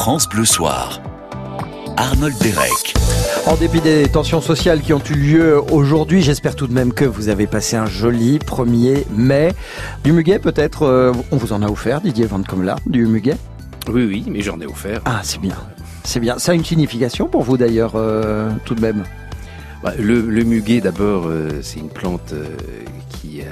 France Bleu Soir. Arnold Derek. En dépit des tensions sociales qui ont eu lieu aujourd'hui, j'espère tout de même que vous avez passé un joli 1er mai. Du muguet peut-être, euh, on vous en a offert, Didier Van Comla, du muguet? Oui, oui, mais j'en ai offert. Ah, c'est bien. C'est bien. Ça a une signification pour vous d'ailleurs, euh, tout de même? Bah, le, le muguet, d'abord, euh, c'est une plante euh, qui, euh,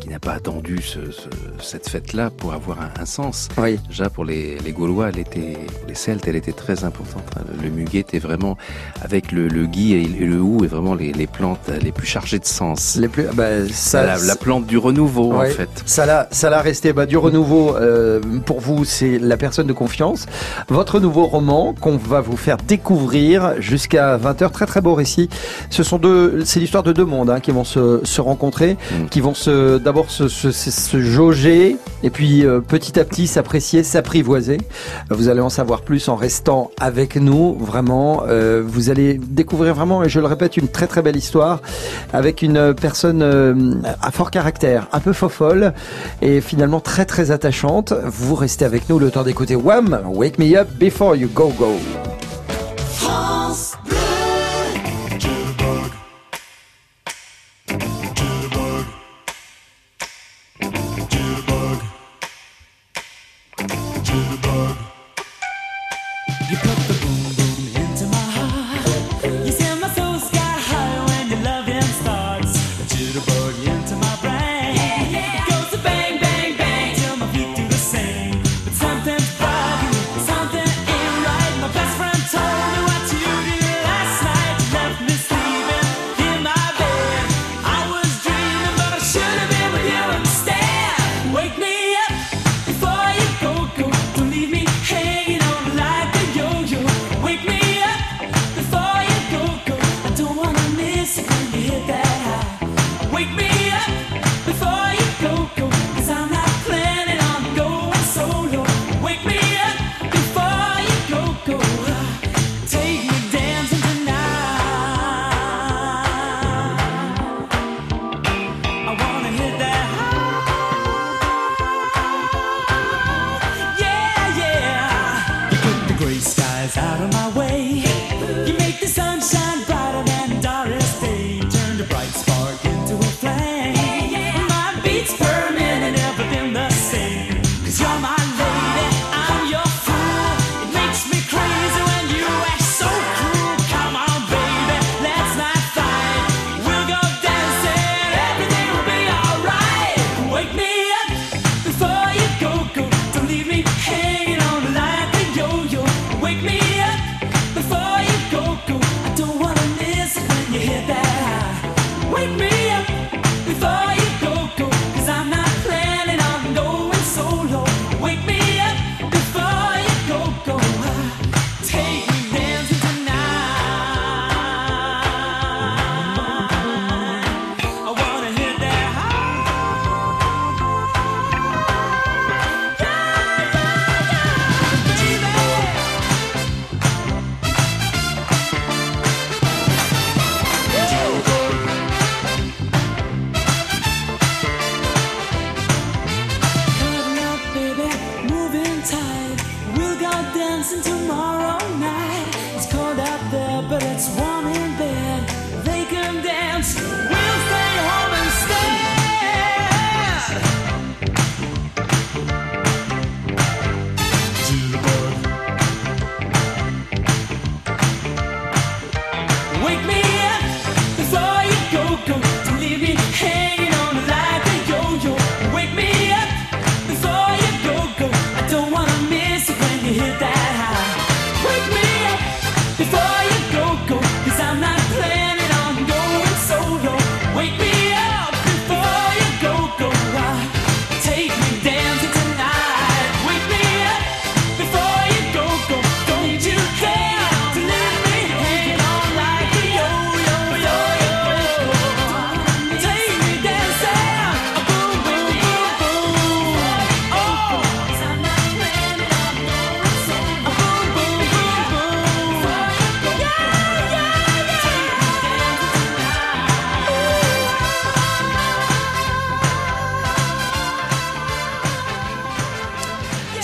qui n'a pas attendu ce, ce- cette fête-là pour avoir un, un sens. Oui. Déjà, pour les, les Gaulois, elle était, pour les Celtes, elle était très importante. Le muguet était vraiment, avec le, le gui et, le hou, et vraiment les, les plantes les plus chargées de sens. Les plus, bah, ça, la, la plante du renouveau, Ouais. en fait. Ça l'a, ça l'a resté. Bah, du renouveau, euh, pour vous, c'est la personne de confiance. Votre nouveau roman qu'on va vous faire découvrir jusqu'à 20h. Très très beau récit. Ce sont deux, c'est l'histoire de deux mondes hein, qui vont se, se rencontrer, Mm. qui vont se, d'abord se, jauger et puis euh, petit à petit s'apprécier, s'apprivoiser. Vous allez en savoir plus en restant avec nous. Vraiment, euh, vous allez découvrir vraiment, et je le répète, une très très belle histoire avec une personne euh, à fort caractère, un peu fofolle et finalement très très attachante. Vous restez avec nous le temps d'écouter Wham! Wake me up before you go go.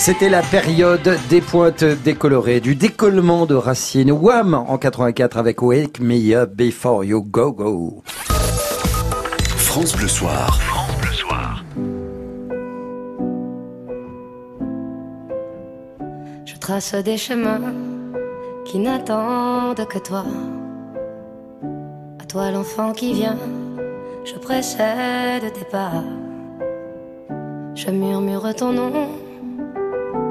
C'était la période des pointes décolorées, du décollement de racines. Wham en 84 avec Wake Me Up Before You Go Go. France Bleu Soir. Je trace des chemins qui n'attendent que toi. À toi l'enfant qui vient, je précède tes pas. Je murmure ton nom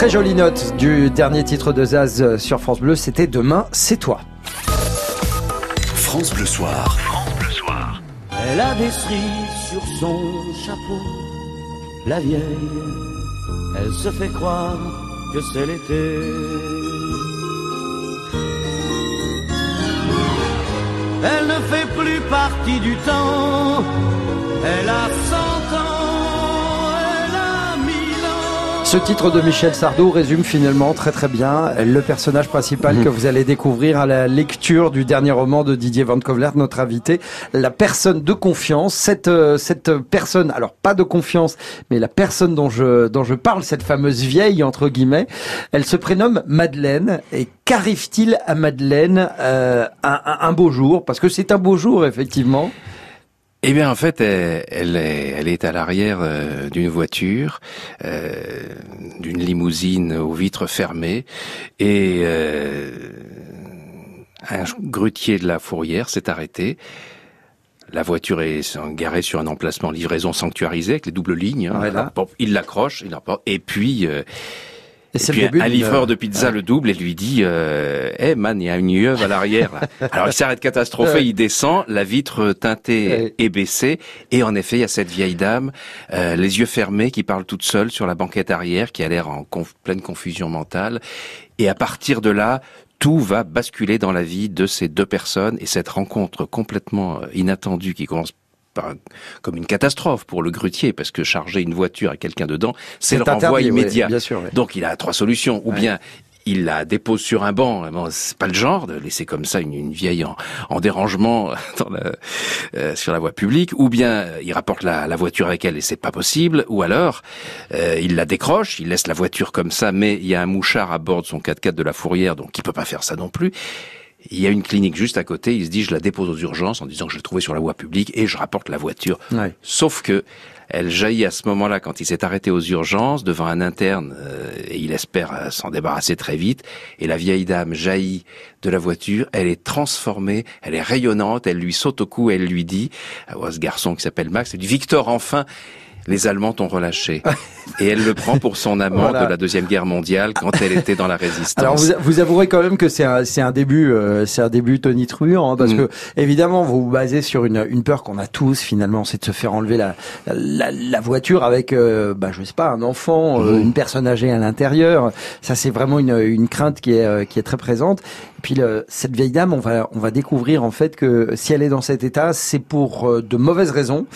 Très jolies notes du dernier titre de Zaz sur France Bleu, c'était Demain, c'est toi. France Bleu Soir. Elle a des cerises sur son chapeau, la vieille. Elle se fait croire que c'est l'été. Elle ne fait plus partie du temps. Elle a cent Ce titre de Michel Sardou résume finalement très très bien le personnage principal que vous allez découvrir à la lecture du dernier roman de Didier Van Kovlert, notre invité, la personne de confiance. Cette euh, cette personne, alors pas de confiance, mais la personne dont je dont je parle, cette fameuse vieille entre guillemets, elle se prénomme Madeleine. Et qu'arrive-t-il à Madeleine euh, un- un beau jour? Parce que c'est un beau jour effectivement. Eh bien, en fait, elle, elle est, elle est à l'arrière euh, d'une voiture, euh, d'une limousine aux vitres fermées, et euh, un grutier de la fourrière s'est arrêté. La voiture est garée sur un emplacement livraison sanctuarisé avec les doubles lignes. hein. Voilà. Il l'accroche, il l'emporte, et puis, euh, Et et puis début un livreur de pizza le double et lui dit euh, Eh man, il y a une yeuve à l'arrière. Alors il s'arrête catastrophé, Ouais. il descend, la vitre teintée Ouais. est baissée, et en effet, il y a cette vieille dame, euh, les yeux fermés, qui parle toute seule sur la banquette arrière, qui a l'air en conf- pleine confusion mentale. Et à partir de là, tout va basculer dans la vie de ces deux personnes, et cette rencontre complètement euh, inattendue qui commence comme une catastrophe pour le grutier, parce que charger une voiture à quelqu'un dedans, c'est le renvoi interdit, oui, immédiat. bien sûr. oui. Donc il a trois solutions. Ou Ouais. bien il la dépose sur un banc. C'est pas le genre de laisser comme ça une, une vieille en, en dérangement dans la- euh, sur la voie publique. Ou bien euh, il rapporte la, la voiture avec elle et c'est pas possible. Ou alors euh, il la décroche, il laisse la voiture comme ça, mais il y a un mouchard à bord de son 4x4 de la fourrière, donc il peut pas faire ça non plus. Il y a une clinique juste à côté. Il se dit, je la dépose aux urgences en disant que je l'ai trouvée sur la voie publique et je rapporte la voiture. Ouais. Sauf que elle jaillit à ce moment-là quand il s'est arrêté aux urgences devant un interne euh, et il espère euh, s'en débarrasser très vite. Et la vieille dame jaillit de la voiture. Elle est transformée, elle est rayonnante. Elle lui saute au cou elle lui dit à ce garçon qui s'appelle Max, elle dit Victor, enfin. Les Allemands t'ont relâché. Et elle le prend pour son amant Voilà. de la Deuxième Guerre mondiale quand elle était dans la résistance. Alors vous, vous avouerez quand même que c'est un, c'est un début, euh, c'est un début tonitruant, hein, parce Mm. que évidemment vous vous basez sur une, une peur qu'on a tous finalement, c'est de se faire enlever la, la, la voiture avec, euh, bah, je sais pas, un enfant, euh, Mm. une personne âgée à l'intérieur. Ça c'est vraiment une, une crainte qui est, euh, qui est très présente. Et puis le, cette vieille dame, on va, on va découvrir en fait que si elle est dans cet état, c'est pour de mauvaises raisons.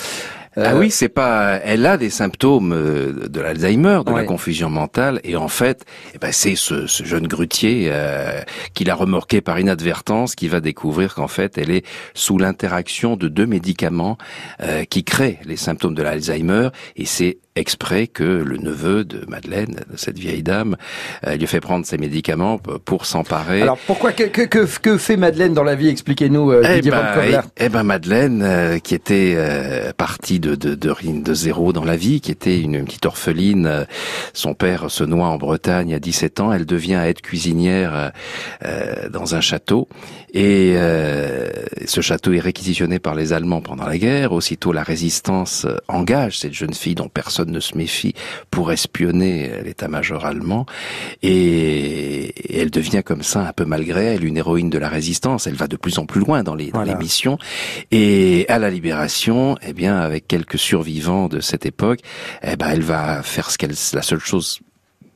Ah Euh, oui, c'est pas. Elle a des symptômes euh, de l'Alzheimer, de Ouais. la confusion mentale, et en fait, eh ben, c'est ce, ce jeune grutier euh, qui l'a remorqué par inadvertance qui va découvrir qu'en fait, elle est sous l'interaction de deux médicaments euh, qui créent les symptômes de l'Alzheimer, et c'est exprès que le neveu de Madeleine, de cette vieille dame, euh, lui fait prendre ces médicaments pour s'emparer. Alors pourquoi que, que, que, que fait Madeleine dans la vie? Expliquez-nous, euh, Eh ben, Kovler. eh ben Madeleine, euh, qui était euh, partie de, de, de, zéro dans la vie, qui était une, une petite orpheline, euh, son père se noie en Bretagne à 17 ans, elle devient aide cuisinière euh, dans un château, et euh, ce château est réquisitionné par les Allemands pendant la guerre. Aussitôt, la résistance engage cette jeune fille dont personne ne se méfie pour espionner l'état-major allemand, et, et elle devient comme ça, un peu malgré elle, une héroïne de la résistance. Elle va de plus en plus loin dans les, dans Voilà. les missions. Et à la libération, eh bien, avec quelques survivants de cette époque, eh ben, elle va faire ce qu'elle, la seule chose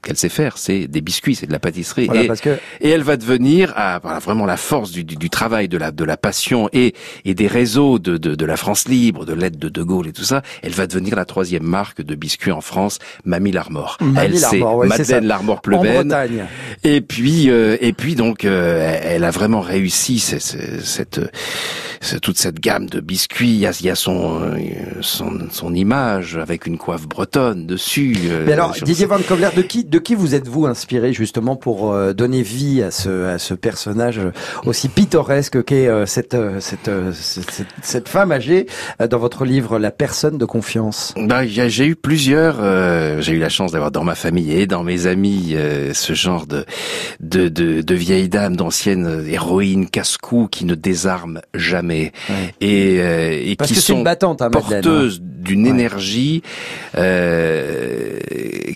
qu'elle sait faire, c'est des biscuits, c'est de la pâtisserie. Voilà, et, parce que et elle va devenir ah, voilà, vraiment la force du, du, du travail, de la, de la passion et, et des réseaux de, de, de la France libre, de l'aide de De Gaulle et tout ça. Elle va devenir la troisième marque de biscuits en France, Mamie Larmor. Mamie elle, c'est ouais. Madeleine Larmor en Pleven. Bretagne. Et puis, euh, et puis donc, euh, elle a vraiment réussi cette, c'est toute cette gamme de biscuits. Il y a, il y a son, euh, son, son image avec une coiffe bretonne dessus. euh, Mais alors, Didier Van Kovler, de qui, de qui vous êtes-vous inspiré justement pour euh, donner vie à ce, à ce personnage aussi pittoresque qu'est cette, cette, cette, femme âgée dans votre livre La personne de confiance? A- j'ai eu plusieurs. euh, j'ai eu la chance d'avoir dans ma famille et dans mes amis euh, ce genre de de, de, de vieilles dames, d'anciennes héroïnes casse-cou qui ne désarment jamais Ouais. et, euh, et Parce qui que c'est sont une battante, hein, hein. porteuses d'une Ouais. énergie euh,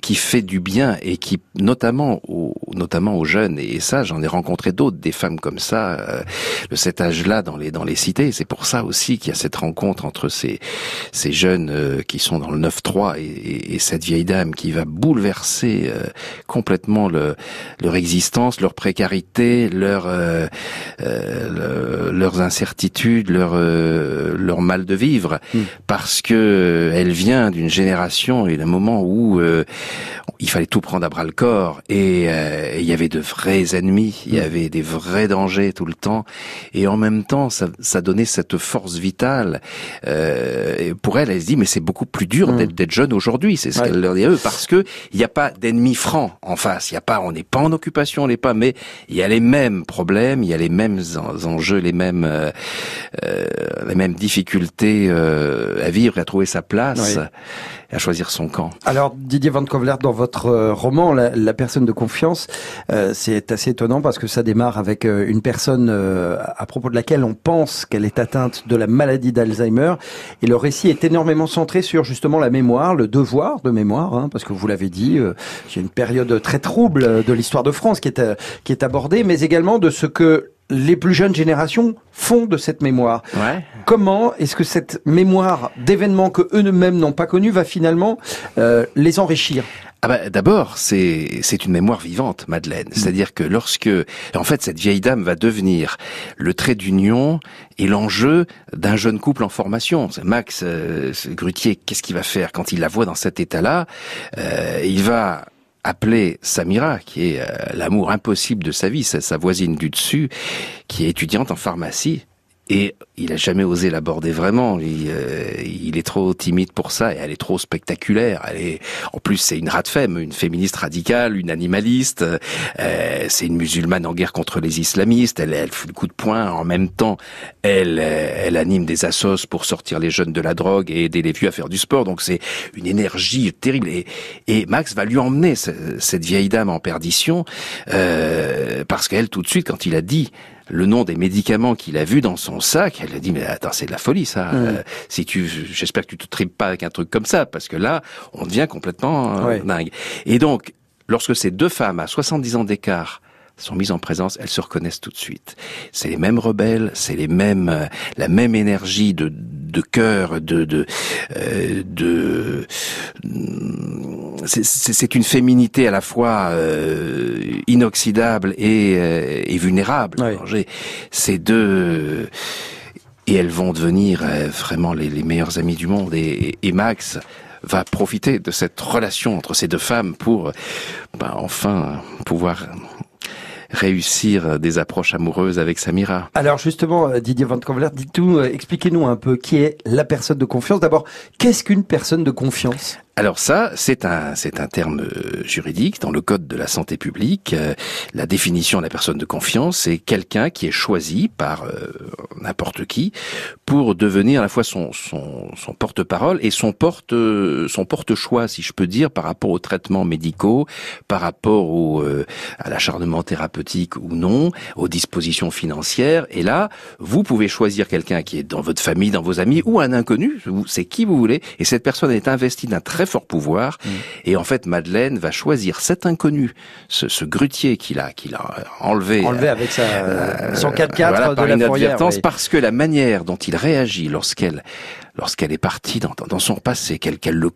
qui fait du bien et qui notamment aux, notamment aux jeunes et ça j'en ai rencontré d'autres des femmes comme ça euh, de cet âge-là dans les dans les cités c'est pour ça aussi qu'il y a cette rencontre entre ces ces jeunes euh, qui sont dans le 9-3 et, et- et cette vieille dame qui va bouleverser euh, complètement le, leur existence, leur précarité, leur, euh, euh, le- leurs incertitudes, leur, euh, leur mal de vivre, Mm. parce que elle vient d'une génération et d'un moment où euh, il fallait tout prendre à bras le corps et euh, il y avait de vrais ennemis, il y Mm. avait des vrais dangers tout le temps et en même temps ça, ça donnait cette force vitale. Euh, et pour elle, elle se dit mais c'est beaucoup plus dur Mm. d'être, d'être jeune aujourd'hui, c'est ce Ouais. qu'elle leur dit à eux parce que il n'y a pas d'ennemis francs en face, il y a pas, on n'est pas en occupation, on n'est pas, mais il y a les mêmes problèmes, il y a les mêmes en- enjeux, les mêmes euh, euh, les mêmes difficultés euh, à vivre, et à trouver sa place, Oui. à choisir son camp. Alors Didier Van Kovler, dans votre euh, roman La, La personne de confiance, euh, c'est assez étonnant parce que ça démarre avec euh, une personne euh, à propos de laquelle on pense qu'elle est atteinte de la maladie d'Alzheimer et le récit est énormément centré sur justement la mémoire, le devoir de mémoire, hein, parce que vous l'avez dit, euh, il y a une période très trouble de l'histoire de France qui est euh, qui est abordée, mais également de ce que les plus jeunes générations font de cette mémoire. Ouais. Comment est-ce que cette mémoire d'événements que eux-mêmes n'ont pas connus va finalement euh, les enrichir? Ah bah, d'abord, c'est c'est une mémoire vivante, Madeleine. C'est-à-dire que lorsque, en fait, cette vieille dame va devenir le trait d'union et l'enjeu d'un jeune couple en formation. Max euh, Grutier, qu'est-ce qu'il va faire quand il la voit dans cet état-là? Euh, Il va appeler Samira, qui est euh, l'amour impossible de sa vie, sa, sa voisine du dessus, qui est étudiante en pharmacie. Et il a jamais osé l'aborder vraiment. Il, euh, il est trop timide pour ça et elle est trop spectaculaire. Elle est, en plus, c'est une rate femme, une féministe radicale, une animaliste. Euh, c'est une musulmane en guerre contre les islamistes. Elle, elle fout le coup de poing. En même temps, elle, euh, elle anime des assos pour sortir les jeunes de la drogue et aider les vieux à faire du sport. Donc c'est une énergie terrible. Et, et Max va lui emmener ce- cette vieille dame en perdition euh, parce qu'elle, tout de suite, quand il a dit le nom des médicaments qu'il a vu dans son sac, elle a dit mais attends c'est de la folie ça. Euh, si tu, j'espère que tu te tripes pas avec un truc comme ça parce que là on devient complètement euh, Ouais. dingue. Et donc lorsque ces deux femmes à 70 ans d'écart sont mises en présence, elles se reconnaissent tout de suite. C'est les mêmes rebelles, c'est les mêmes, euh, la même énergie de de cœur, de de euh, de c'est- c'est une féminité à la fois euh, inoxydable et, euh, et vulnérable. J'ai- Ces deux et elles vont devenir euh, vraiment les, les meilleures amies du monde. Et, et Max va profiter de cette relation entre ces deux femmes pour ben, enfin pouvoir réussir des approches amoureuses avec Samira. Alors justement, euh, Didier Van Convler, dites-nous, euh, expliquez-nous un peu qui est la personne de confiance. D'abord, qu'est-ce qu'une personne de confiance? Alors ça, c'est un, c'est un terme euh, juridique dans le code de la santé publique. Euh, La définition de la personne de confiance, c'est quelqu'un qui est choisi par euh, n'importe qui pour devenir à la fois son, son, son porte-parole et son porte son porte-choix, si je peux dire, par rapport aux traitements médicaux, par rapport au, euh, à l'acharnement thérapeutique ou non, aux dispositions financières. Et là, vous pouvez choisir quelqu'un qui est dans votre famille, dans vos amis ou un inconnu. C'est qui vous voulez. Et cette personne est investie d'un très fort pouvoir. Et en fait, Madeleine va choisir cet inconnu, ce, ce grutier qu'il a, qu'il a enlevé. Enlevé avec sa, euh, son 4x4 voilà, de par la inadvertance, oui. parce que la manière dont il réagit lorsqu'elle lorsqu'elle est partie dans, dans, dans son passé, qu'elle qu'elle le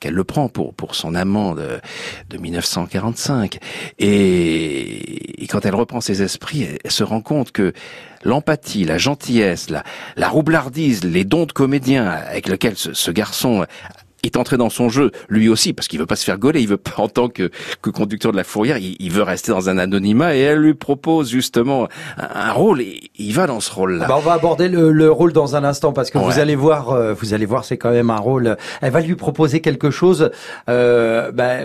qu'elle le prend pour pour son amant de, de 1945 et, et quand elle reprend ses esprits elle, elle se rend compte que l'empathie la gentillesse la la roublardise les dons de comédien avec lequel ce, ce garçon est entré dans son jeu, lui aussi, parce qu'il veut pas se faire gauler, il veut pas, en tant que, que conducteur de la fourrière, il, il veut rester dans un anonymat, et elle lui propose justement un, un rôle, et il va dans ce rôle-là. Bah, on va aborder le, le rôle dans un instant parce que vous allez voir, euh, vous allez voir, c'est quand même un rôle. Elle va lui proposer quelque chose euh, bah,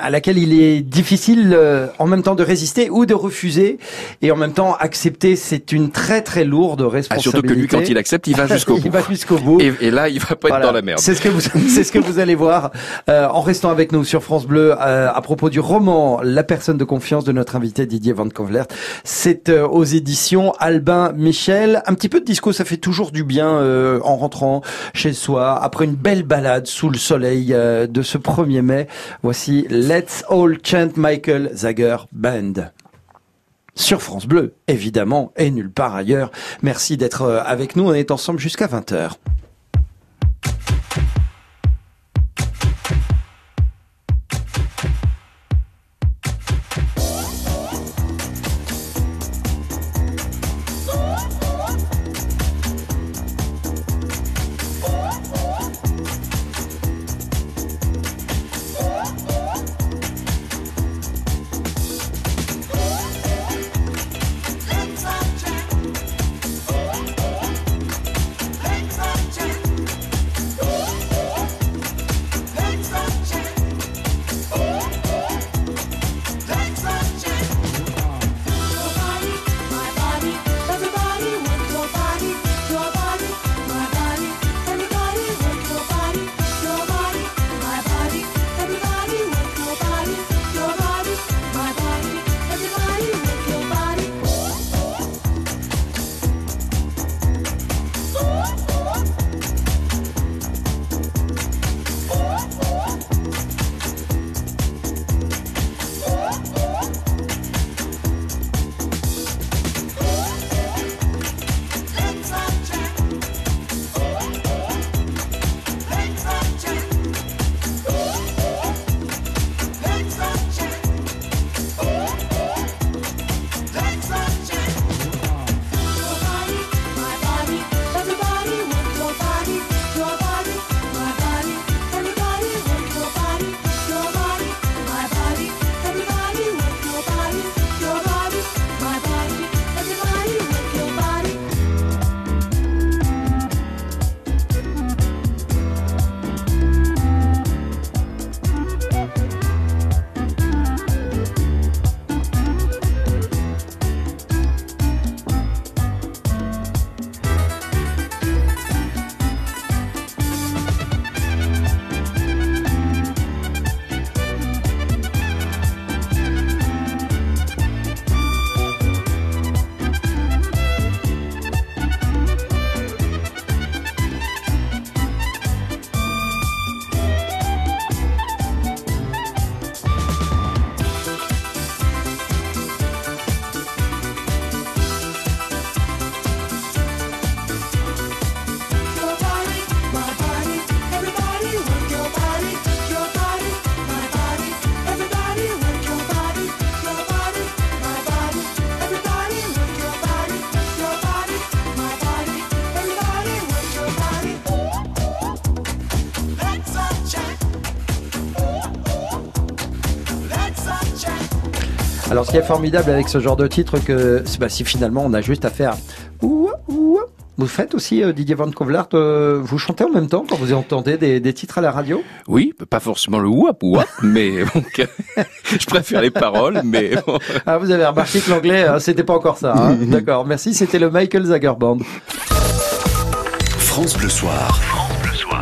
à laquelle il est difficile euh, en même temps de résister ou de refuser et en même temps accepter. C'est une très très lourde Ah, responsabilité. surtout que lui, quand il accepte, il va jusqu'au bout. il va jusqu'au bout. Et, et là, il va pas Voilà. être dans la merde. C'est ce que vous, ce que vous allez voir euh, en restant avec nous sur France Bleu euh, à propos du roman La personne de confiance de notre invité Didier Van Convlert. C'est euh, aux éditions Albin Michel. Un petit peu de disco, ça fait toujours du bien euh, en rentrant chez soi après une belle balade sous le soleil euh, de ce 1er mai. Voici Let's All Chant Michael Zager Band sur France Bleu, évidemment, et nulle part ailleurs. Merci d'être euh, avec nous. On est ensemble jusqu'à 20h. Alors, ce qui est formidable avec ce genre de titre, que bah, si finalement on a juste à faire. Vous faites aussi, euh, Didier Van Kovlart, euh, vous chantez en même temps quand vous entendez des, des titres à la radio? Oui, pas forcément le wap wap, mais bon, je préfère les paroles, mais bon. Ah, vous avez remarqué que l'anglais, hein, c'était pas encore ça. hein D'accord, merci. C'était le Michael Zager Band. France Bleu Soir.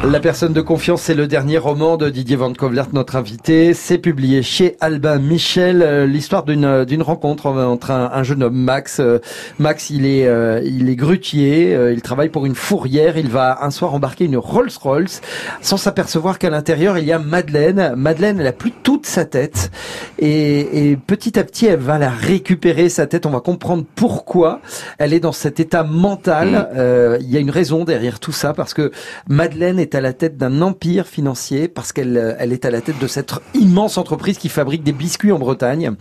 La personne de confiance, c'est le dernier roman de Didier Van Kovlert, notre invité. C'est publié chez Albin Michel, euh, l'histoire d'une euh, d'une rencontre entre un, un jeune homme, Max. Euh, Max, il est euh, il est grutier, il travaille pour une fourrière. Il va un soir embarquer une Rolls Royce, sans s'apercevoir qu'à l'intérieur il y a Madeleine. Madeleine, elle a plus toute sa tête, et, et petit à petit, elle va la récupérer sa tête. On va comprendre pourquoi elle est dans cet état mental. Euh, Il y a une raison derrière tout ça, parce que Madeleine est à la tête d'un empire financier parce qu'elle euh, elle est à la tête de cette immense entreprise qui fabrique des biscuits en Bretagne.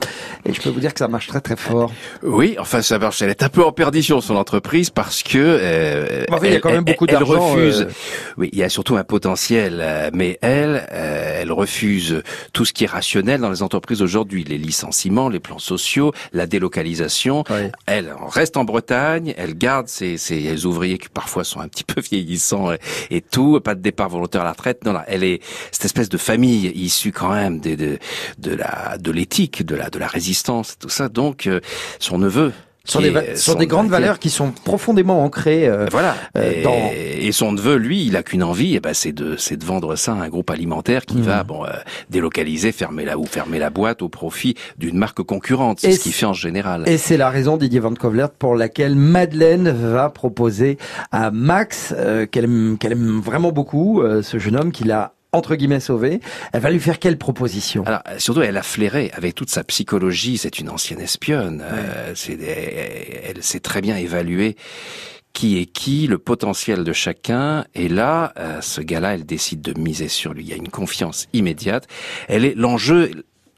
Et je peux vous dire que ça marche très très fort. Oui, enfin ça marche. Elle est un peu en perdition son entreprise parce que euh, Enfin, il y a quand même beaucoup elle d'argent, refuse. euh. Oui, il y a surtout un potentiel, mais elle, euh, elle refuse tout ce qui est rationnel dans les entreprises aujourd'hui, les licenciements, les plans sociaux, la délocalisation. Elle reste en Bretagne, elle garde ses, ses ouvriers qui parfois sont un petit peu vieillissants et, et tout, pas départ volontaire à la retraite. Non, là, elle est cette espèce de famille issue quand même de, de, de la de l'éthique, de la de la résistance, tout ça. Donc euh, son neveu. Sur des, sur des grandes valeurs qui sont profondément ancrées. euh, Voilà. euh, et, dans- et son neveu, lui, il a qu'une envie, et ben c'est de c'est de vendre ça à un groupe alimentaire qui Mhm. va bon euh, délocaliser, fermer la ou fermer la boîte au profit d'une marque concurrente. Et C'est ce qu'il fait en général. Et c'est la raison, Didier Van Kovlert, pour laquelle Madeleine va proposer à Max, euh, qu'elle aime, qu'elle aime vraiment beaucoup, euh, ce jeune homme qui l'a entre guillemets sauvé. Elle va lui faire quelle proposition? Alors surtout, elle a flairé avec toute sa psychologie. C'est une ancienne espionne. euh, des- elle sait très bien évaluer qui est qui, le potentiel de chacun. Et là, euh, ce gars-là, elle décide de miser sur lui. Il y a une confiance immédiate. Elle est l'enjeu.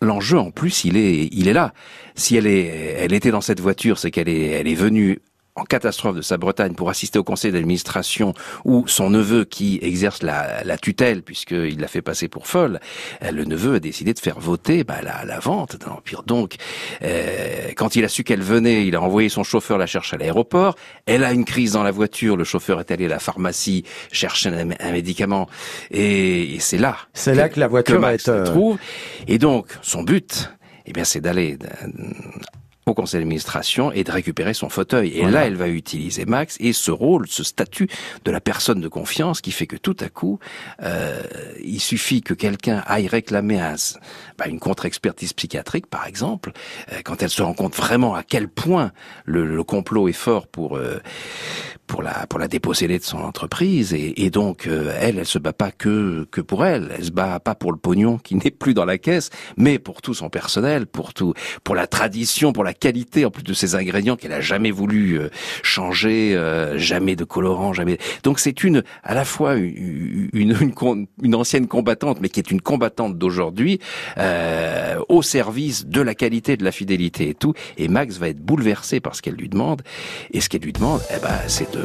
L'enjeu, en plus, il est, il est là. Si elle est, elle était dans cette voiture, c'est qu'elle est, elle est venue en catastrophe de sa Bretagne pour assister au conseil d'administration où son neveu qui exerce la, la tutelle puisqu'il l'a fait passer pour folle, euh, le neveu a décidé de faire voter bah, la, la vente de l'Empire. Donc, euh, quand il a su qu'elle venait, il a envoyé son chauffeur la chercher à l'aéroport. Elle a une crise dans la voiture, le chauffeur est allé à la pharmacie chercher un, un médicament et, et c'est là. C'est là que la voiture Max est, euh, trouve. Et donc, son but, eh bien, c'est d'aller euh, au conseil d'administration et de récupérer son fauteuil. Et là, elle va utiliser Max et ce rôle, ce statut de la personne de confiance qui fait que tout à coup, euh, il suffit que quelqu'un aille réclamer un, bah, une contre-expertise psychiatrique, par exemple, euh, quand elle se rend compte vraiment à quel point le, le complot est fort pour euh, pour la pour la déposséder de son entreprise. Et, et donc euh, elle elle se bat pas que que pour elle. Elle se bat pas pour le pognon qui n'est plus dans la caisse mais pour tout son personnel pour tout pour la tradition pour la qualité en plus de ses ingrédients qu'elle a jamais voulu euh, changer euh, jamais de colorant jamais. Donc c'est une à la fois une une, une, une ancienne combattante mais qui est une combattante d'aujourd'hui euh, au service de la qualité de la fidélité et tout. Et Max va être bouleversé par ce qu'elle lui demande. Et ce qu'elle lui demande eh ben c'est de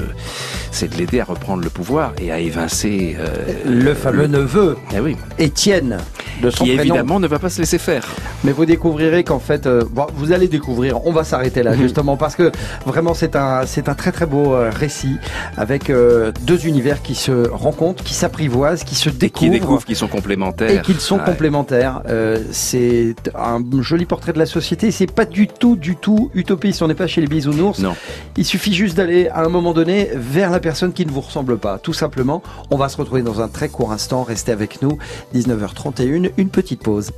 c'est de l'aider à reprendre le pouvoir et à évincer euh, Le fameux neveu, eh oui Étienne, de son qui prénom. évidemment ne va pas se laisser faire Mais vous découvrirez qu'en fait, euh, bon, vous allez découvrir. On va s'arrêter là justement parce que vraiment c'est un c'est un très très beau euh, récit avec deux univers qui se rencontrent, qui s'apprivoisent, qui se et qui découvrent. découvrent qu'ils sont complémentaires et qu'ils sont Ouais. complémentaires. C'est un joli portrait de la société. C'est pas du tout, du tout utopiste. On n'est pas chez les bisounours. non Il suffit juste d'aller à un moment donné vers la personne qui ne vous ressemble pas. Tout simplement. On va se retrouver dans un très court instant. Restez avec nous. 19h31. Une petite pause.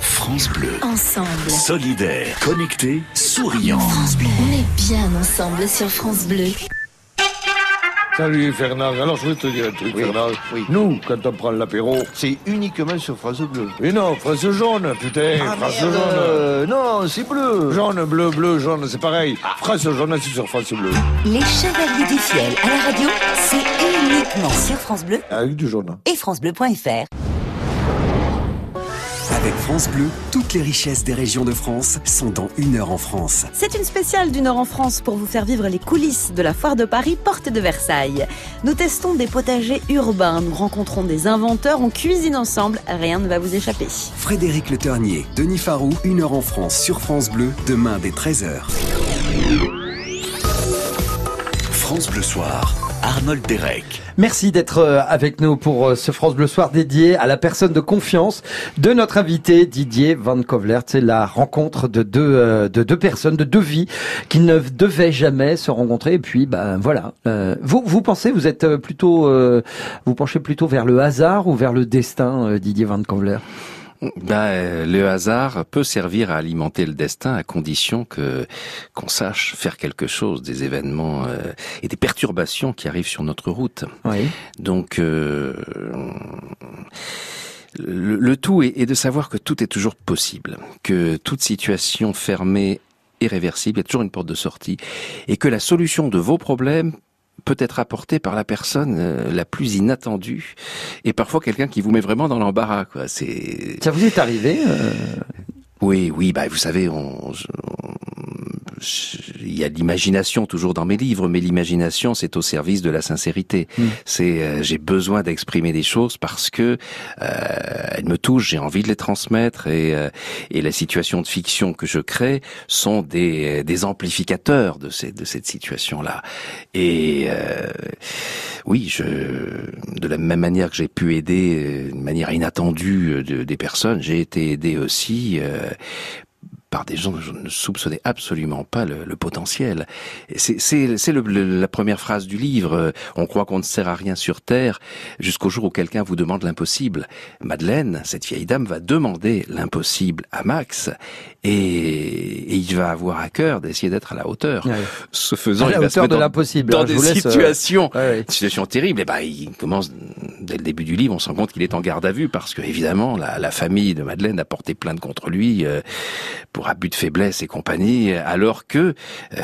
France Bleu. Ensemble. Solidaire, connecté, souriant. France Bleu. On est bien ensemble sur France Bleu. Salut Fernand, alors je vais te dire un truc Fernand. Nous, quand on prend l'apéro, C'est uniquement sur France Bleu. mais non, France jaune, putain, Ah, France merde, jaune. euh, non, c'est bleu. Jaune, bleu, bleu, jaune, c'est pareil. France jaune, c'est sur France Bleu. Les Chevaliers du Fiel à la radio, c'est uniquement sur France Bleu Avec du jaune. et francebleu.fr. France Bleu, toutes les richesses des régions de France sont dans une heure en France. C'est une spéciale d'une heure en France pour vous faire vivre les coulisses de la foire de Paris, porte de Versailles. Nous testons des potagers urbains, nous rencontrons des inventeurs, on cuisine ensemble, rien ne va vous échapper. Frédéric Le Ternier, Denis Farou, une heure en France sur France Bleu, demain dès 13h. France Bleu Soir, Arnold Derek. Merci d'être euh, avec nous pour euh, ce France Bleu Soir dédié à la personne de confiance de notre invité Didier Van Kovlert. C'est la rencontre de deux, euh, de deux personnes, de deux vies qui ne devaient jamais se rencontrer. Et puis, ben voilà. Vous, vous pensez, vous êtes plutôt, vous penchez plutôt vers le hasard ou vers le destin, Didier Van Kovlert Ben, le hasard peut servir à alimenter le destin à condition que qu'on sache faire quelque chose des événements euh, et des perturbations qui arrivent sur notre route. Oui. Donc euh, le, le tout est, est de savoir que tout est toujours possible, que toute situation fermée est réversible, il y a toujours une porte de sortie, et que la solution de vos problèmes peut être apportée par la personne euh, la plus inattendue et parfois quelqu'un qui vous met vraiment dans l'embarras quoi. C'est Ça vous est arrivé euh, oui oui bah vous savez on, on- il y a de l'imagination toujours dans mes livres mais l'imagination c'est au service de la sincérité Mm. c'est euh, j'ai besoin d'exprimer des choses parce que euh, elles me touchent j'ai envie de les transmettre et euh, et la situation de fiction que je crée sont des des amplificateurs de ces de cette situation là et euh, oui, je, de la même manière que j'ai pu aider euh, d'une manière inattendue euh, de- des personnes, j'ai été aidé aussi euh, par des gens dont je ne soupçonnais absolument pas le, le potentiel. C'est la première phrase du livre. euh, On croit qu'on ne sert à rien sur Terre jusqu'au jour où quelqu'un vous demande l'impossible. Madeleine, cette vieille dame, va demander l'impossible à Max et, et il va avoir à cœur d'essayer d'être à la hauteur. Ouais. Ce faisant, À la il va se hauteur mettre de l'impossible, dans hein, des euh, situations, ouais, ouais. des situations terribles. Et ben, il commence dès le début du livre, on se rend compte qu'il est en garde à vue parce que évidemment, la, la famille de Madeleine a porté plainte contre lui euh, pour abus de faiblesse et compagnie, alors que euh,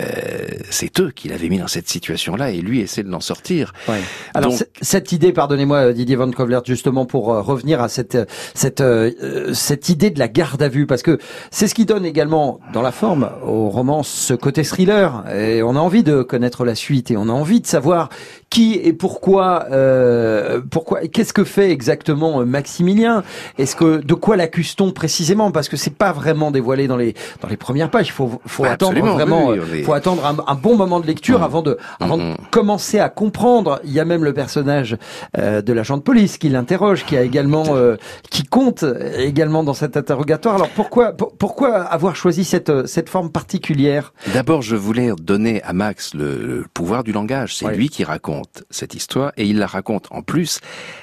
c'est eux qui l'avaient mis dans cette situation-là et lui essaie de l'en sortir. Ouais. Alors Donc- cette idée, pardonnez-moi Didier Van Kovlert, justement pour euh, revenir à cette euh, cette euh, euh, cette idée de la garde à vue, parce que c'est ce qui donne également dans la forme au roman ce côté thriller. Et on a envie de connaître la suite et on a envie de savoir qui et pourquoi euh, pourquoi qu'est-ce que fait exactement euh, Maximilien? Est-ce que de quoi l'accuse-t-on précisément? Parce que c'est pas vraiment dévoilé dans les dans les premières pages. Il faut faut Bah, attendre vraiment. oui, faut attendre un, un bon moment de lecture avant de avant de commencer à comprendre. Il y a même le personnage euh, de l'agent de police qui l'interroge, qui a également euh, qui compte également dans cet interrogatoire. Alors pourquoi pour- pourquoi avoir choisi cette euh, cette forme particulière? D'abord, je voulais donner à Max le, le pouvoir du langage. C'est Ouais. lui qui raconte cette histoire et il la raconte en plus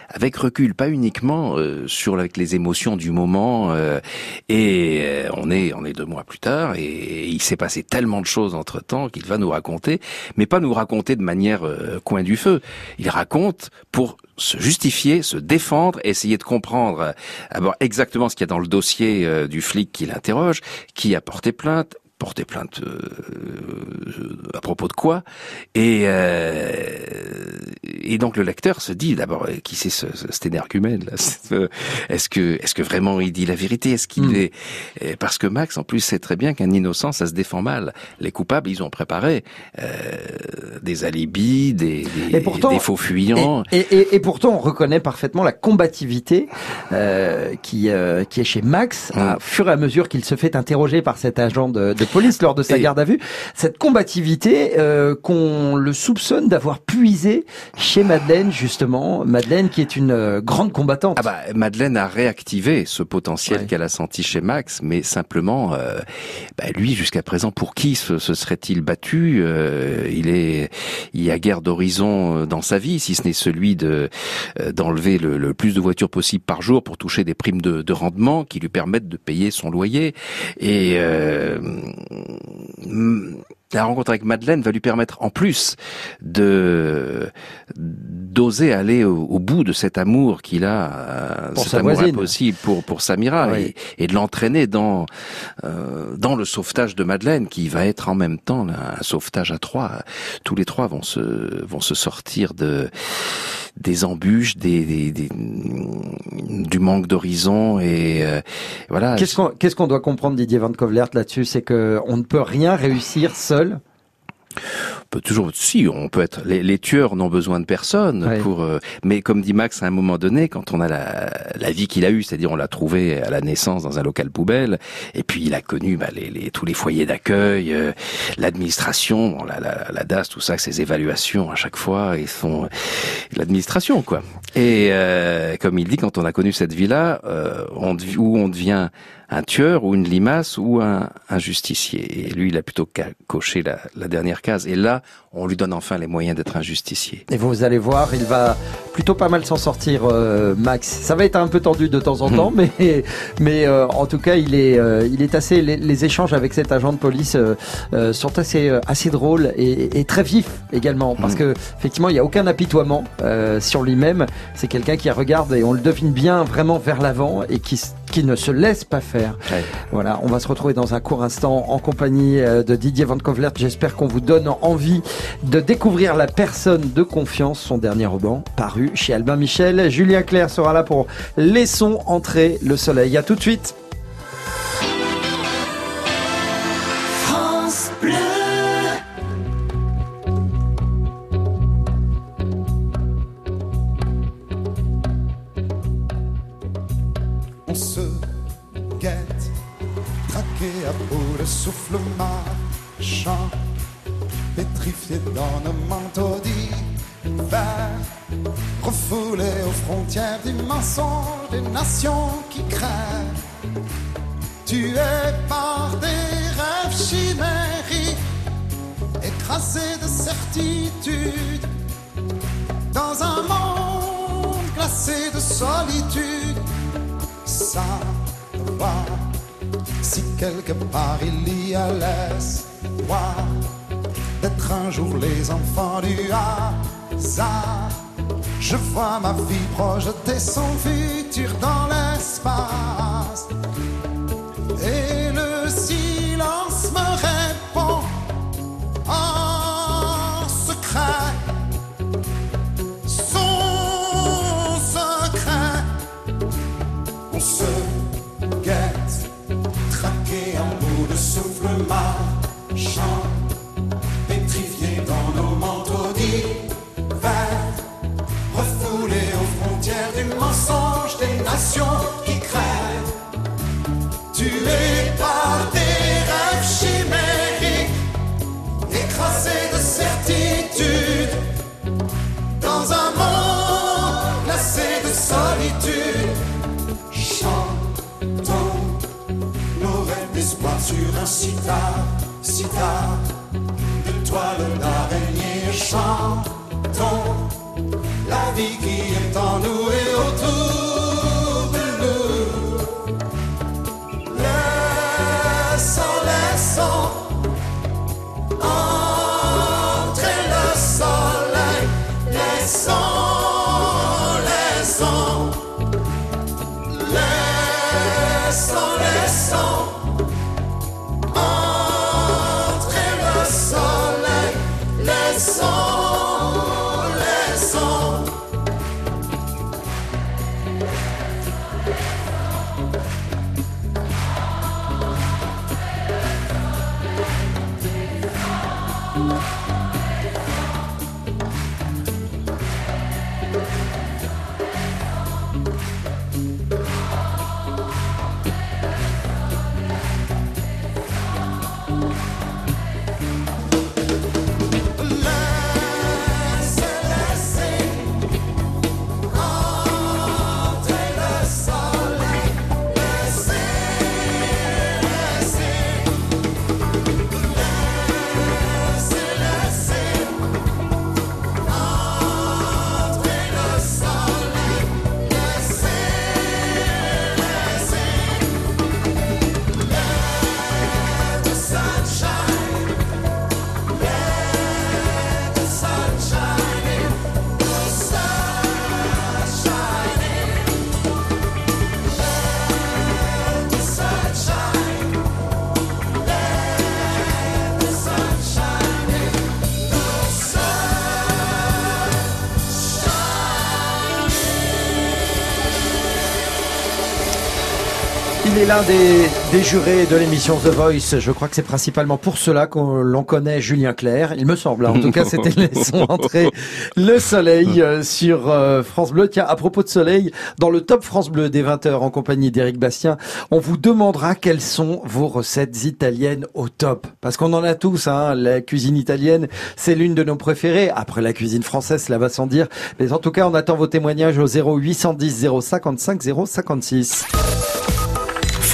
avec recul, pas uniquement euh, sur avec les émotions du moment. euh, et euh, on est on est deux mois plus tard et il s'est passé tellement de choses entre temps qu'il va nous raconter, mais pas nous raconter de manière euh, coin du feu. Il raconte pour se justifier, se défendre, essayer de comprendre euh, d'abord exactement ce qu'il y a dans le dossier euh, du flic qui l'interroge, qui a porté plainte, porté plainte euh, à propos de quoi. Et euh, et donc le lecteur se dit d'abord euh, qui c'est ce, ce, cet énergumène là euh, est-ce que est-ce que vraiment il dit la vérité? Est-ce qu'il Mm. est parce que Max en plus sait très bien qu'un innocent ça se défend mal. Les coupables ils ont préparé euh, des alibis des des, Et pourtant- des faux fuyants. Et, et, et pourtant, on reconnaît parfaitement la combativité euh, qui, euh, qui est chez Max, à fur et à mesure qu'il se fait interroger par cet agent de, de police lors de sa Et- garde à vue. Cette combativité euh, qu'on le soupçonne d'avoir puisé chez Madeleine, justement. Madeleine qui est une euh, grande combattante. Ah bah, Madeleine a réactivé ce potentiel Ouais. qu'elle a senti chez Max, mais simplement, euh, bah, lui, jusqu'à présent, pour qui se, se serait-il battu Euh, Il est, il y a guère d'horizon euh, dans sa vie, si ce n'est celui de euh, d'enlever le, le plus de voitures possible par jour pour toucher des primes de, de rendement qui lui permettent de payer son loyer. Et euh, うん、la rencontre avec Madeleine va lui permettre en plus de d'oser aller au, au bout de cet amour qu'il a, euh, Pour cet amour voisine. impossible pour pour Samira Oui. et, et de l'entraîner dans euh, dans le sauvetage de Madeleine qui va être en même temps là, un sauvetage à trois. Tous les trois vont se vont se sortir de des embûches, des, des- des- du manque d'horizon et euh, voilà. Qu'est-ce qu'on qu'est-ce qu'on doit comprendre Didier Van Kovlert là-dessus? C'est que on ne peut rien réussir seul. On peut toujours, si, on peut être. Les, les tueurs n'ont besoin de personne Ouais. pour. euh, mais comme dit Max, à un moment donné, quand on a la, la vie qu'il a eue, c'est-à-dire on l'a trouvé à la naissance dans un local poubelle, et puis il a connu bah, les, les- tous les foyers d'accueil, euh, l'administration, bon, la, la, la DAS, tout ça, ces évaluations à chaque fois, ils font l'administration, quoi. Et euh, comme il dit, quand on a connu cette vie-là, euh, on, dev- où on devient un tueur ou une limace ou un, justicier. Et lui, il a plutôt coché la, la dernière case. Et là, on lui donne enfin les moyens d'être un justicier. Et vous allez voir, il va plutôt pas mal s'en sortir, euh, Max. Ça va être un peu tendu de temps en temps, mais mais euh, en tout cas, il est euh, il est assez. Les, les échanges avec cet agent de police euh, euh, sont assez euh, assez drôles et, et très vifs également, parce Mhm. que effectivement, il y a aucun apitoiement euh, sur lui-même. C'est quelqu'un qui regarde et on le devine bien vraiment vers l'avant et qui qui ne se laisse pas faire. Ouais. Voilà, on va se retrouver dans un court instant en compagnie de Didier Van. J'espère qu'on vous donne envie de découvrir la personne de confiance, son dernier roman paru chez Albin Michel. Julien Clerc sera là pour Laissons entrer le soleil. À tout de suite. Solitude savoir si quelque part il y a l'espoir d'être un jour les enfants du hasard. Je vois ma vie projeter son futur dans l'espace. L'un des, des jurés de l'émission The Voice. Je crois que c'est principalement pour cela qu'on l'on connaît Julien Clerc. Il me semble. En tout cas, c'était laissons entrer le soleil euh, sur euh, France Bleu. Tiens, à propos de soleil, dans le top France Bleu des 20h en compagnie d'Éric Bastien, on vous demandera quelles sont vos recettes italiennes au top. Parce qu'on en a tous, hein. La cuisine italienne, c'est l'une de nos préférées. Après la cuisine française, cela va sans dire. Mais en tout cas, on attend vos témoignages au 0810 055 056.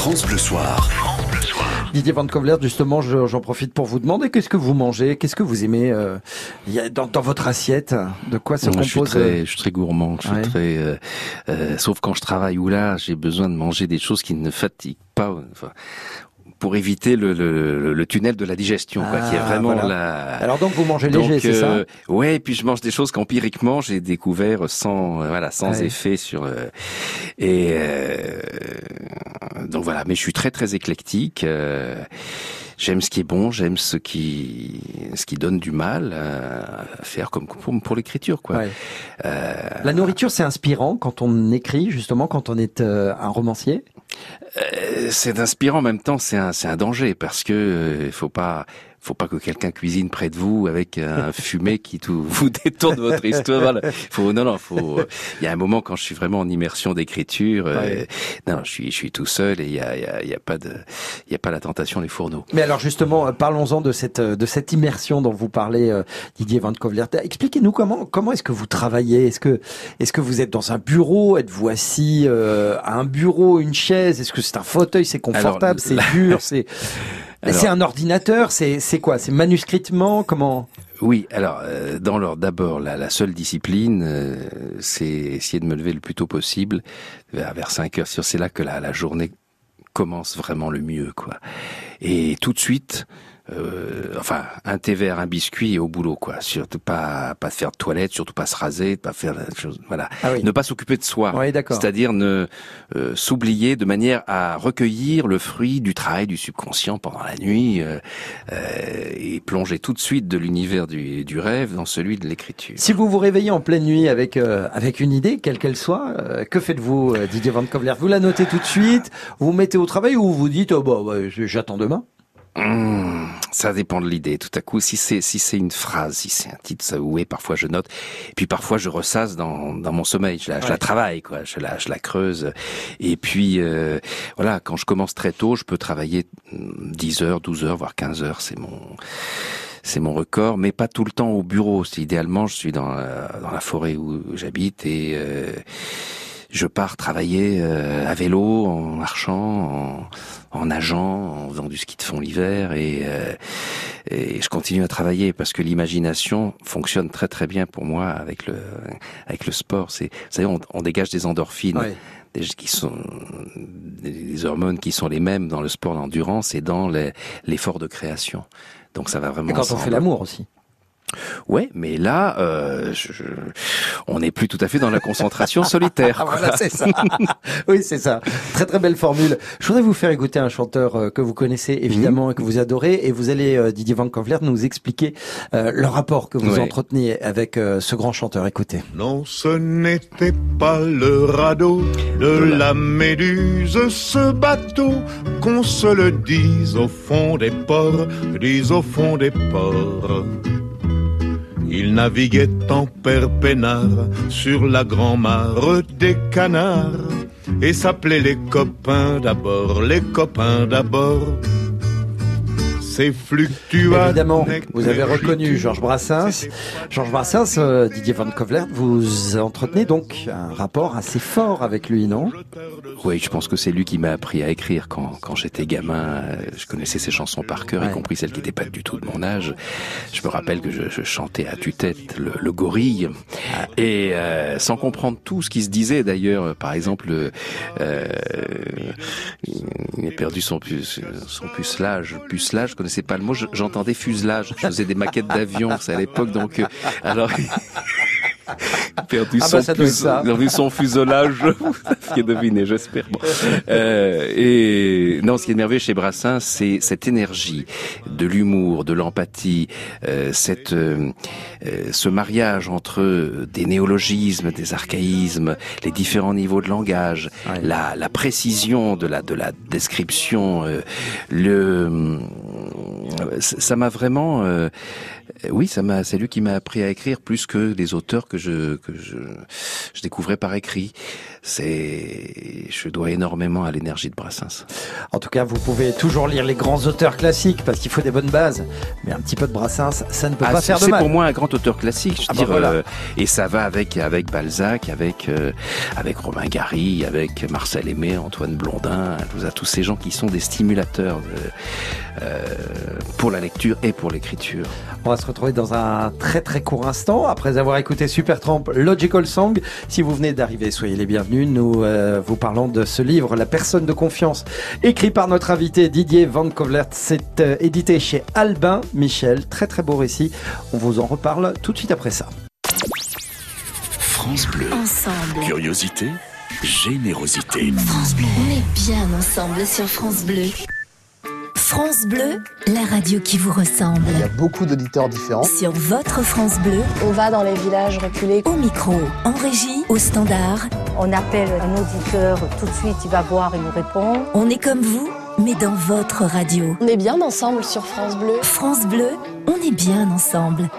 France Bleu Soir. Didier Van Kovler, justement, je- j'en profite pour vous demander qu'est-ce que vous mangez, qu'est-ce que vous aimez euh, dans, dans votre assiette, de quoi se Moi, je suis compose très, euh, je suis très gourmand. Je suis très, euh, euh, sauf quand je travaille ou là, j'ai besoin de manger des choses qui ne fatiguent pas. Enfin, pour éviter le, le, le tunnel de la digestion, quoi, qui est Ah, vraiment voilà. la. Alors donc vous mangez léger, c'est ça euh, Ouais, et puis je mange des choses qu'empiriquement j'ai découvert sans, euh, voilà, sans Ouais. effet sur. euh, et euh, donc voilà, mais je suis très très éclectique. euh, J'aime ce qui est bon, j'aime ce qui ce qui donne du mal à faire comme pour, pour l'écriture quoi. Ouais. Euh, La nourriture, c'est inspirant quand on écrit, justement, quand on est euh, un romancier? Euh, c'est inspirant en même temps, c'est un, danger parce que euh, il faut pas, faut pas que quelqu'un cuisine près de vous avec un fumet qui tout, vous détourne votre histoire. Voilà. Faut, non, non, faut. euh, Il y a un moment quand je suis vraiment en immersion d'écriture, euh, non, je suis, je suis tout seul et il y a, y a, y a pas de, il y a pas la tentation des fourneaux. Mais alors justement, euh, parlons-en de cette de cette immersion dont vous parlez, euh, Didier Van Kovler. Expliquez-nous comment comment est-ce que vous travaillez? Est-ce que est-ce que vous êtes dans un bureau? Êtes-vous assis euh, à un bureau, une chaise? Est-ce que c'est un fauteuil? C'est confortable? C'est dur? C'est c'est un ordinateur C'est c'est quoi? C'est manuscritement Comment? Oui, alors euh, dans l'ordre, d'abord la, la seule discipline, euh, c'est essayer de me lever le plus tôt possible, vers, vers 5 heures. C'est là que la, la journée commence vraiment le mieux, quoi. Et tout de suite, euh, enfin, un thé vert, un biscuit et au boulot, quoi. Surtout pas pas faire de toilette, surtout pas se raser, pas faire la chose, voilà. Ah oui. Ne pas s'occuper de soi. Oui, d'accord. C'est-à-dire ne euh, s'oublier de manière à recueillir le fruit du travail du subconscient pendant la nuit euh, euh, et plonger tout de suite de l'univers du, du rêve dans celui de l'écriture. Si vous vous réveillez en pleine nuit avec euh, avec une idée, quelle qu'elle soit, euh, que faites-vous, Didier Van Kovler Vous la notez tout de suite, vous mettez au travail ou vous dites oh, bah, ouais, j'attends demain? Mmh, ça dépend de l'idée. Tout à coup, si c'est si c'est une phrase, si c'est un titre, ça oui, parfois je note. Et puis parfois je ressasse dans dans mon sommeil. Je la, je la Ouais. travaille, quoi. Je la je la creuse. Et puis euh, voilà, quand je commence très tôt, je peux travailler mm, 10 heures, 12 heures, voire 15 heures. C'est mon c'est mon record, mais pas tout le temps au bureau. C'est idéalement, je suis dans la, dans la forêt où j'habite et euh, je pars travailler euh, à vélo, en marchant, en, en nageant, en faisant du ski de fond l'hiver et, euh, et je continue à travailler parce que l'imagination fonctionne très très bien pour moi avec le avec le sport. C'est, vous savez, on, on dégage des endorphines. Des, qui sont des, hormones qui sont les mêmes dans le sport d'endurance et dans l'effort de création. Donc ça va vraiment. Et quand on fait l'amour aussi. Ouais, mais là, euh, je- je- on n'est plus tout à fait dans la concentration solitaire. Ah, voilà, c'est ça. oui, c'est ça. Très très belle formule. Je voudrais vous faire écouter un chanteur euh, que vous connaissez évidemment et que vous adorez, et vous allez euh, Didier Van Kovler nous expliquer euh, le rapport que vous Ouais. entreteniez avec euh, ce grand chanteur. Écoutez. Non, ce n'était pas le radeau de la méduse, ce bateau, qu'on se le dise au fond des ports, dise au fond des ports. Il naviguait en père peinard sur la grand-mare des canards et s'appelait les copains d'abord, les copains d'abord. C'est fluctuant. Évidemment, vous avez reconnu Georges Brassens. Georges Brassens, euh, Didier Van Kovler, vous entretenez donc un rapport assez fort avec lui, non? Oui, je pense que c'est lui qui m'a appris à écrire quand, quand j'étais gamin. euh, Je connaissais ses chansons par cœur, Ouais. y compris celles qui n'étaient pas du tout de mon âge. Je me rappelle que je, je chantais à tue-tête le, le gorille, et euh, sans comprendre tout ce qui se disait d'ailleurs. Par exemple, euh, il a perdu son, puce, son pucelage. Pucelage, je connaissais pas le mot. je- J'entendais fuselage. Je faisais des maquettes d'avions, c'est à l'époque. Donc, euh, alors. perdu, Ah son bah, ça. perdu son fuselage. Vous aviez deviné, j'espère. Bon. Euh, et non, ce qui est merveilleux chez Brassens, c'est cette énergie de l'humour, de l'empathie, euh, cette, euh, ce mariage entre des néologismes, des archaïsmes, les différents niveaux de langage, la, la précision de la, de la description, le, ça m'a vraiment, euh, oui, ça m'a, c'est lui qui m'a appris à écrire plus que les auteurs que je que je, je découvrais par écrit. C'est, je dois énormément à l'énergie de Brassens. En tout cas, vous pouvez toujours lire les grands auteurs classiques parce qu'il faut des bonnes bases. Mais un petit peu de Brassens, ça ne peut Ah, pas c'est faire de c'est mal. pour moi un grand auteur classique, je Ah bah dire, voilà. euh, et ça va avec avec Balzac, avec euh, avec Romain Gary, avec Marcel Aimé, Antoine Blondin, ça, tous ces gens qui sont des stimulateurs de- euh, pour la lecture et pour l'écriture. On va se retrouver dans un très très court instant après avoir écouté Supertramp Logical Song. Si vous venez d'arriver, soyez les bienvenus. Nous euh, vous parlons de ce livre, La personne de confiance, écrit par notre invité Didier Van Kovlert. C'est euh, édité chez Albin Michel. Très très beau récit. On vous en reparle tout de suite après ça. France Bleu. Ensemble. Curiosité, générosité. France Bleu. On est bien ensemble sur France Bleu. France Bleu, la radio qui vous ressemble. Il y a beaucoup d'auditeurs différents. Sur votre France Bleu. On va dans les villages reculés. Au micro, en régie, au standard. On appelle un auditeur, tout de suite il va voir, il nous répond. On est comme vous, mais dans votre radio. On est bien ensemble sur France Bleu. France Bleu, on est bien ensemble.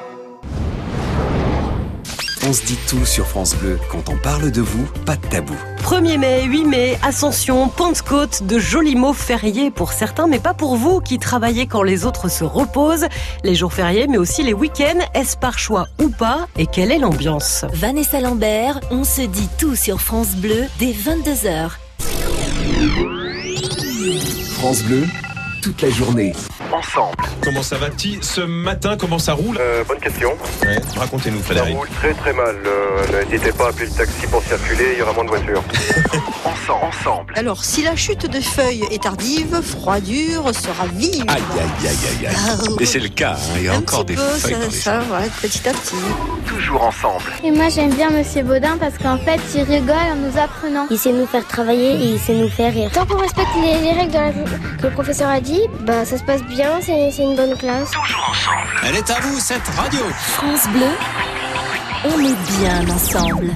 On se dit tout sur France Bleu. Quand on parle de vous, pas de tabou. 1er mai, 8 mai, Ascension, Pentecôte, de jolis mots fériés pour certains, mais pas pour vous qui travaillez quand les autres se reposent. Les jours fériés, mais aussi les week-ends, est-ce par choix ou pas Et quelle est l'ambiance? Vanessa Lambert, on se dit tout sur France Bleu dès 22h. France Bleu, toute la journée. Ensemble. Comment ça va petit Ce matin, comment ça roule? Euh, bonne question. Ouais, Racontez-nous Ça Frédéric. roule très très mal. Euh, N'hésitez pas à appeler le taxi pour circuler, il y aura moins de voitures. ensemble. ensemble. Alors, si la chute des feuilles est tardive, froidure sera vive. Aïe, aïe, aïe, aïe, aïe. Ah, Et c'est le cas, hein, il y a Un encore petit des peu, feuilles ça, dans les ça va être petit à petit. Toujours ensemble. Et moi j'aime bien Monsieur Baudin parce qu'en fait il rigole en nous apprenant. Il sait nous faire travailler et il sait nous faire rire. Tant qu'on respecte les, les règles de la- que le professeur a dit, bah ça se passe bien, c'est c'est une bonne classe. Elle est à vous, cette radio. France Bleu, on est bien ensemble.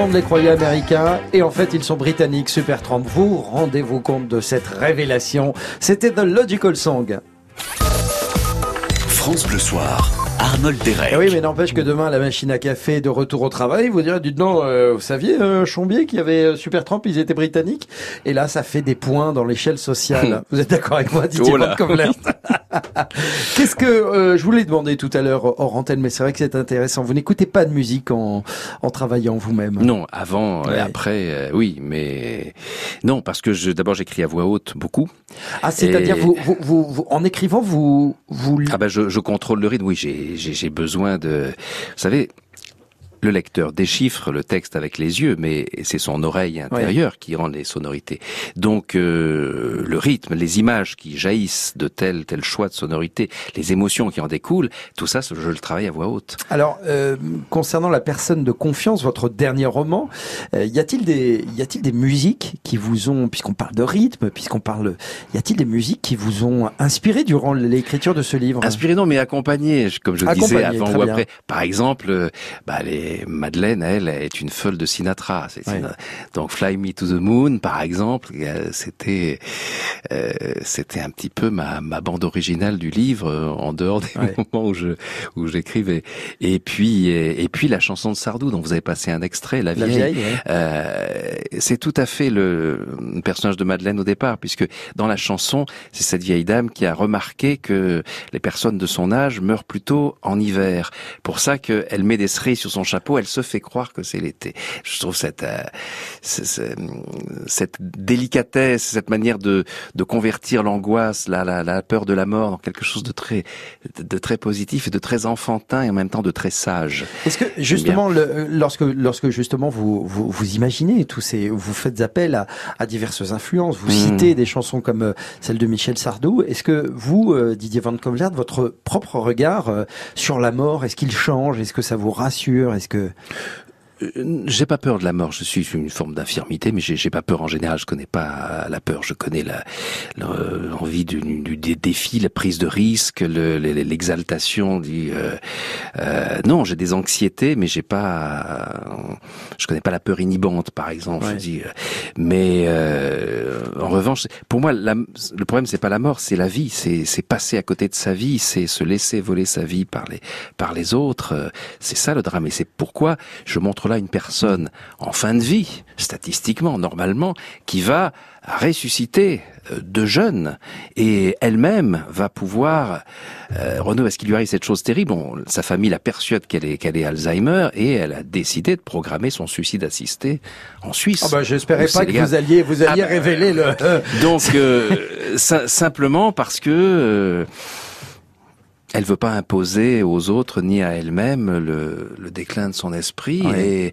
Monde les croyait américains et en fait ils sont britanniques. Super Trump, vous rendez-vous compte de cette révélation C'était The Logical Song. France Bleu Soir, Arnold Derek. Eh oui, mais n'empêche que demain, la machine à café est de retour au travail. Vous direz, dites non, euh, vous saviez, euh, Chombier, qu'il y avait euh, Super Trump, ils étaient britanniques? Et là, ça fait des points dans l'échelle sociale. vous êtes d'accord avec moi, Didier Oh Qu'est-ce que euh, je voulais demander tout à l'heure hors antenne, mais c'est vrai que c'est intéressant. Vous n'écoutez pas de musique en, en travaillant vous-même? Non, avant Ouais. et après, euh, oui, mais non, parce que je, d'abord j'écris à voix haute beaucoup. Ah, c'est-à-dire, Et- vous, vous, vous, vous- en écrivant, vous, vous Ah ben je, je contrôle le rythme. Oui, j'ai besoin de. Vous savez. Le lecteur déchiffre le texte avec les yeux, mais c'est son oreille intérieure qui rend les sonorités. Donc euh, le rythme, les images qui jaillissent de tel tel choix de sonorité, les émotions qui en découlent, tout ça, je le travaille à voix haute. Alors, euh, concernant la personne de confiance, votre dernier roman, euh, y a-t-il des, y a-t-il des musiques qui vous ont, puisqu'on parle de rythme, puisqu'on parle, y a-t-il des musiques qui vous ont inspiré durant l'écriture de ce livre? Inspiré non, mais accompagné, comme je disais Accompagné, avant très ou bien. après. Par exemple, euh, bah, les, Madeleine, elle, est une folle de Sinatra. Donc Fly Me to the Moon, par exemple, euh, c'était euh, c'était un petit peu ma, ma bande originale du livre, euh, en dehors des moments où je où j'écrivais. Et puis et, et puis la chanson de Sardou dont vous avez passé un extrait, La La vieille. Vieille, ouais. Euh, c'est tout à fait le personnage de Madeleine au départ, puisque dans la chanson, c'est cette vieille dame qui a remarqué que les personnes de son âge meurent plutôt en hiver. Pour ça qu'elle met des cerises sur son chapeau, elle se fait croire que c'est l'été. Je trouve cette euh, c'est- cette délicatesse, cette manière de de convertir l'angoisse, la, la la peur de la mort dans quelque chose de très de très positif et de très enfantin et en même temps de très sage. Est-ce que justement, le- lorsque lorsque justement vous, vous vous imaginez tous ces, vous faites appel à, à diverses influences, vous Mm. citez des chansons comme euh, celle de Michel Sardou. Est-ce que vous, euh, Didier Van Kovlert, votre propre regard euh, sur la mort, est-ce qu'il change? Est-ce que ça vous rassure? Est-ce que J'ai pas peur de la mort. Je suis une forme d'infirmité, mais j'ai pas peur en général. Je connais pas la peur. Je connais l'envie du, des défis, la prise de risque, le- le- l'exaltation. Du euh, euh, non, j'ai des anxiétés, mais j'ai pas. Je connais pas la peur inhibante, par exemple. Je Ouais. dis, euh, mais euh, en revanche, pour moi, la- le problème c'est pas la mort, c'est la vie. C'est passer à côté de sa vie, c'est se laisser voler sa vie par les par les autres. Euh, C'est ça le drame. Et c'est pourquoi je montre là une personne en fin de vie, statistiquement, normalement, qui va ressusciter euh, de jeunes. Et elle-même va pouvoir euh, Renaud est-ce qu'il lui arrive cette chose terrible? Bon, sa famille la persuade qu'elle est qu'elle est Alzheimer et elle a décidé de programmer son suicide assisté en Suisse. Ah bah, j'espérais pas que vous alliez vous alliez Ah bah, révéler le. donc euh, si- simplement parce que euh, elle veut pas imposer aux autres ni à elle-même le, le déclin de son esprit et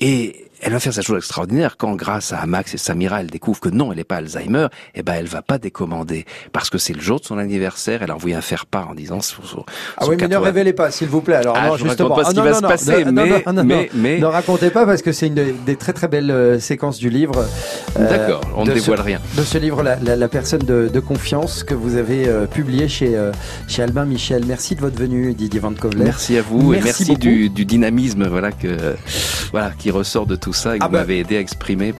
et elle va faire cette chose extraordinaire quand, grâce à Max et Samira, elle découvre que non, elle n'est pas Alzheimer. Eh ben, elle va pas décommander parce que c'est le jour de son anniversaire. Elle a envoyé un faire part en disant. son- son- Ah oui, mais ne 80 révélez pas, s'il vous plaît. Alors Ah, non, je justement. pas ce Ah, qui non, va non, se passer, non, non, mais- non, non, mais- mais- ne racontez pas parce que c'est une des- très très belles euh, séquences du livre. euh, D'accord, on ne ce- dévoile rien. De ce livre, la, la- la personne de, de confiance que vous avez euh, publié chez euh, chez Albin Michel. Merci de votre venue, Didier Van Kovler. Merci à vous et merci du, du dynamisme, voilà que voilà qui ressort de tout ça et que Ah vous bah. m'avez aidé à exprimer